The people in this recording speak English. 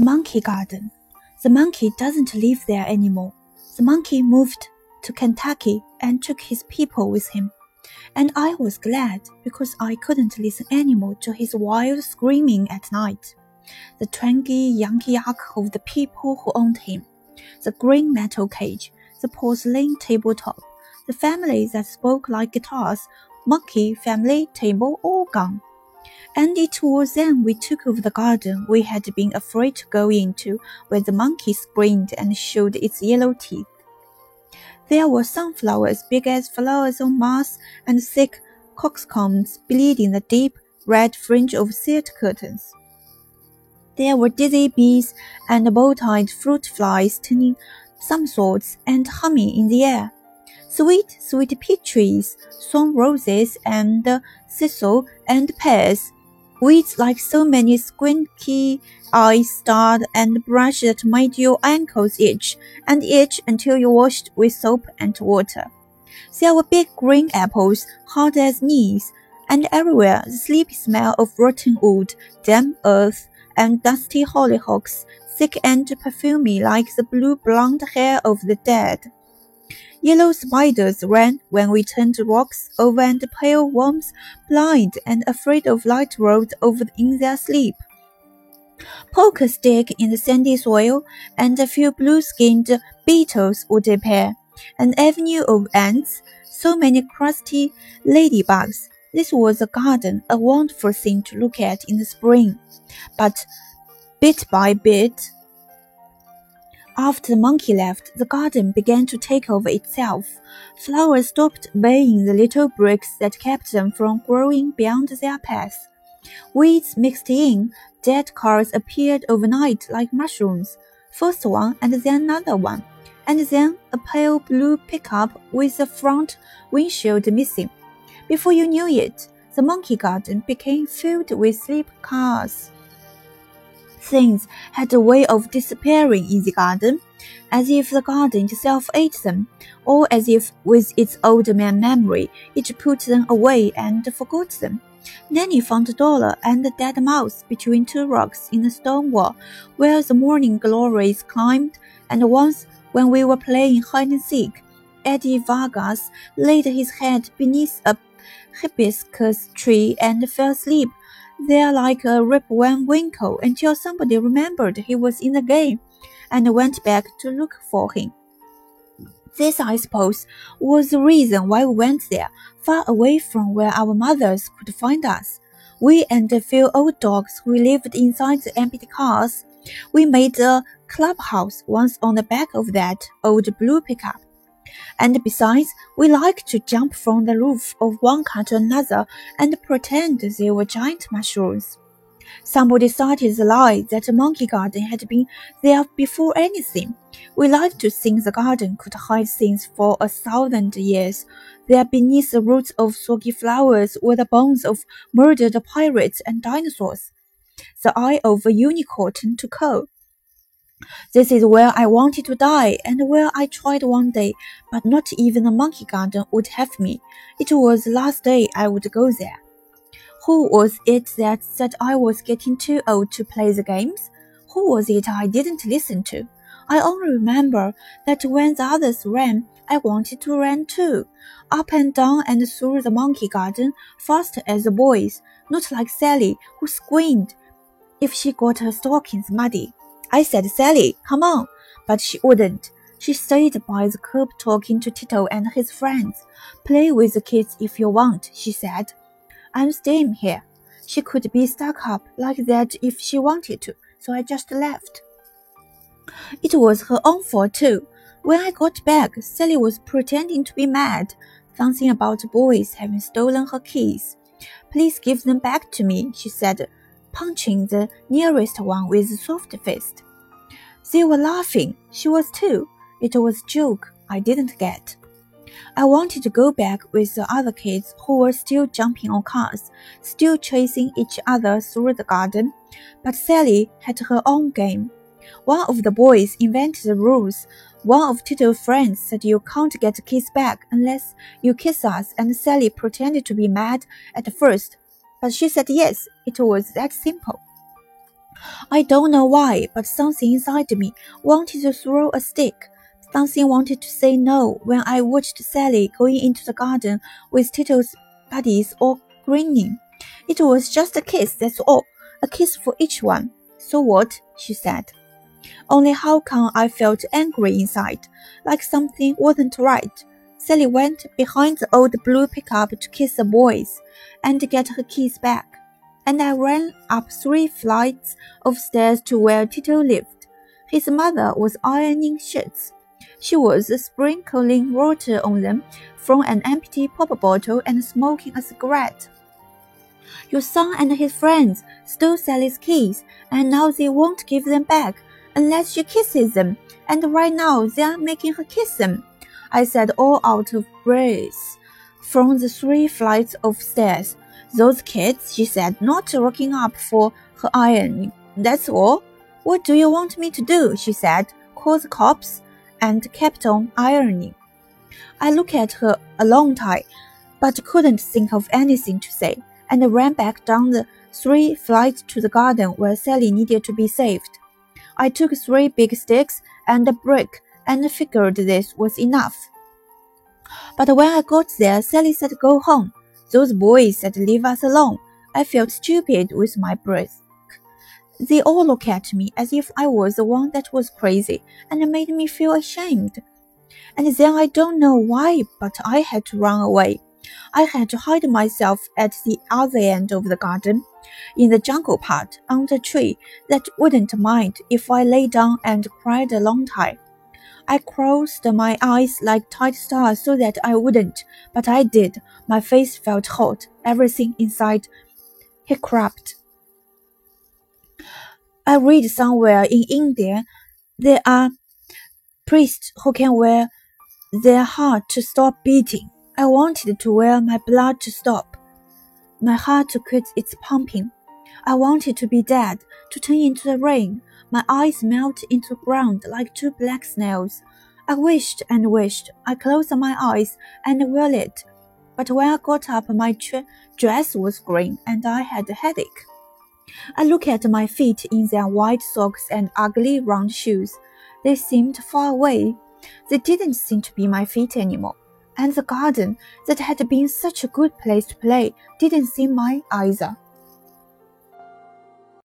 Monkey Garden. The monkey doesn't live there anymore. The monkey moved to Kentucky and took his people with him. And I was glad because I couldn't listen anymore to his wild screaming at night. The twangy Yankee yak of the people who owned him, the green metal cage, the porcelain tabletop, the family that spoke like guitars, monkey family table all gone. And it was then we took over the garden we had been afraid to go into, where the monkey screamed and showed its yellow teeth. There were sunflowers big as flowers on Mars, and thick coxcombs bleeding the deep red fringe of silk curtains. There were dizzy bees and bow-tied fruit flies turning somersaults and humming in the air. Sweet, sweet peach trees, swan roses and thistle and pears Weeds like so many squinty eyes starred and brush that made your ankles itch and itch until you washed with soap and water. There were big green apples, hard as knees, and everywhere the sleepy smell of rotten wood, damp earth, and dusty hollyhocks, thick and perfumy like the blue blonde hair of the dead. Yellow spiders ran when we turned rocks over and pale worms, blind and afraid of light, rolled over in their sleep. Poker stick in the sandy soil, and a few blue-skinned beetles would appear. An avenue of ants, so many crusty ladybugs. This was a garden, a wonderful thing to look at in the spring. But bit by bit, after the monkey left, the garden began to take over itself. Flowers stopped obeying the little bricks that kept them from growing beyond their path. Weeds mixed in, dead cars appeared overnight like mushrooms, first one and then another one, and then a pale blue pickup with the front windshield missing. Before you knew it, the monkey garden became filled with sleep cars. Things had a way of disappearing in the garden, as if the garden itself ate them, or as if with its old man memory it put them away and forgot them. Nenny found a dollar and a dead mouse between two rocks in the stone wall, where the morning glories climbed, and once when we were playing hide and seek, Eddie Vargas laid his head beneath a hibiscus tree and fell asleep there like a rip van Winkle until somebody remembered he was in the game and went back to look for him. This, I suppose, was the reason why we went there, far away from where our mothers could find us. We and a few old dogs who lived inside the empty cars. We made a clubhouse once on the back of that old blue pickup. And besides, we like to jump from the roof of one car to another and pretend they were giant mushrooms. Somebody started the lie that the monkey garden had been there before anything. We like to think the garden could hide things for a thousand years. There beneath the roots of soggy flowers were the bones of murdered pirates and dinosaurs. The eye of a unicorn turned to coal. This is where I wanted to die, and where I tried one day, but not even a monkey garden would have me. It was the last day I would go there. Who was it that said I was getting too old to play the games? Who was it I didn't listen to? I only remember that when the others ran, I wanted to run too, up and down and through the monkey garden, fast as the boys, not like Sally, who screamed if she got her stockings muddy. I said, Sally, come on. But she wouldn't. She stayed by the curb talking to Tito and his friends. Play with the kids if you want, she said. I'm staying here. She could be stuck up like that if she wanted to, so I just left. It was her own fault too. When I got back, Sally was pretending to be mad, something about boys having stolen her keys. Please give them back to me, she said, punching the nearest one with a soft fist. They were laughing. She was too. It was a joke I didn't get. I wanted to go back with the other kids who were still jumping on cars, still chasing each other through the garden, but Sally had her own game. One of the boys invented the rules. One of Tito's friends said you can't get a kiss back unless you kiss us, and Sally pretended to be mad at first, but she said yes, it was that simple. I don't know why, but something inside me wanted to throw a stick. Something wanted to say no when I watched Sally going into the garden with Tito's buddies all grinning. It was just a kiss, that's all. A kiss for each one. So what? she said. Only how come I felt angry inside, like something wasn't right. Sally went behind the old blue pickup to kiss the boys and get her keys back, and I ran up three flights of stairs to where Tito lived. His mother was ironing shirts. She was sprinkling water on them from an empty pop bottle and smoking a cigarette. Your son and his friends stole Sally's keys, and now they won't give them back unless she kisses them, and right now they are making her kiss them. I said, all out of breath from the three flights of stairs. Those kids, she said, not rocking up for her ironing. That's all. What do you want me to do? she said. Call the cops and kept on ironing. I looked at her a long time, but couldn't think of anything to say, and ran back down the three flights to the garden where Sally needed to be saved. I took three big sticks and a brick and figured this was enough. But when I got there, Sally said go home. Those boys said leave us alone. I felt stupid with my breath. They all looked at me as if I was the one that was crazy and made me feel ashamed. And then I don't know why, but I had to run away. I had to hide myself at the other end of the garden in the jungle part under a tree that wouldn't mind if I lay down and cried a long time. I closed my eyes like tight stars so that I wouldn't, but I did. My face felt hot, everything inside hiccupped. I read somewhere in India there are priests who can wear their heart to stop beating. I wanted to wear my blood to stop my heart to quit its pumping. I wanted to be dead, to turn into the rain. My eyes melt into ground like two black snails. I wished and wished. I closed my eyes and willed it. But when I got up, my dress was green and I had a headache. I looked at my feet in their white socks and ugly round shoes. They seemed far away. They didn't seem to be my feet anymore and the garden that had been such a good place to play didn't seem mine either.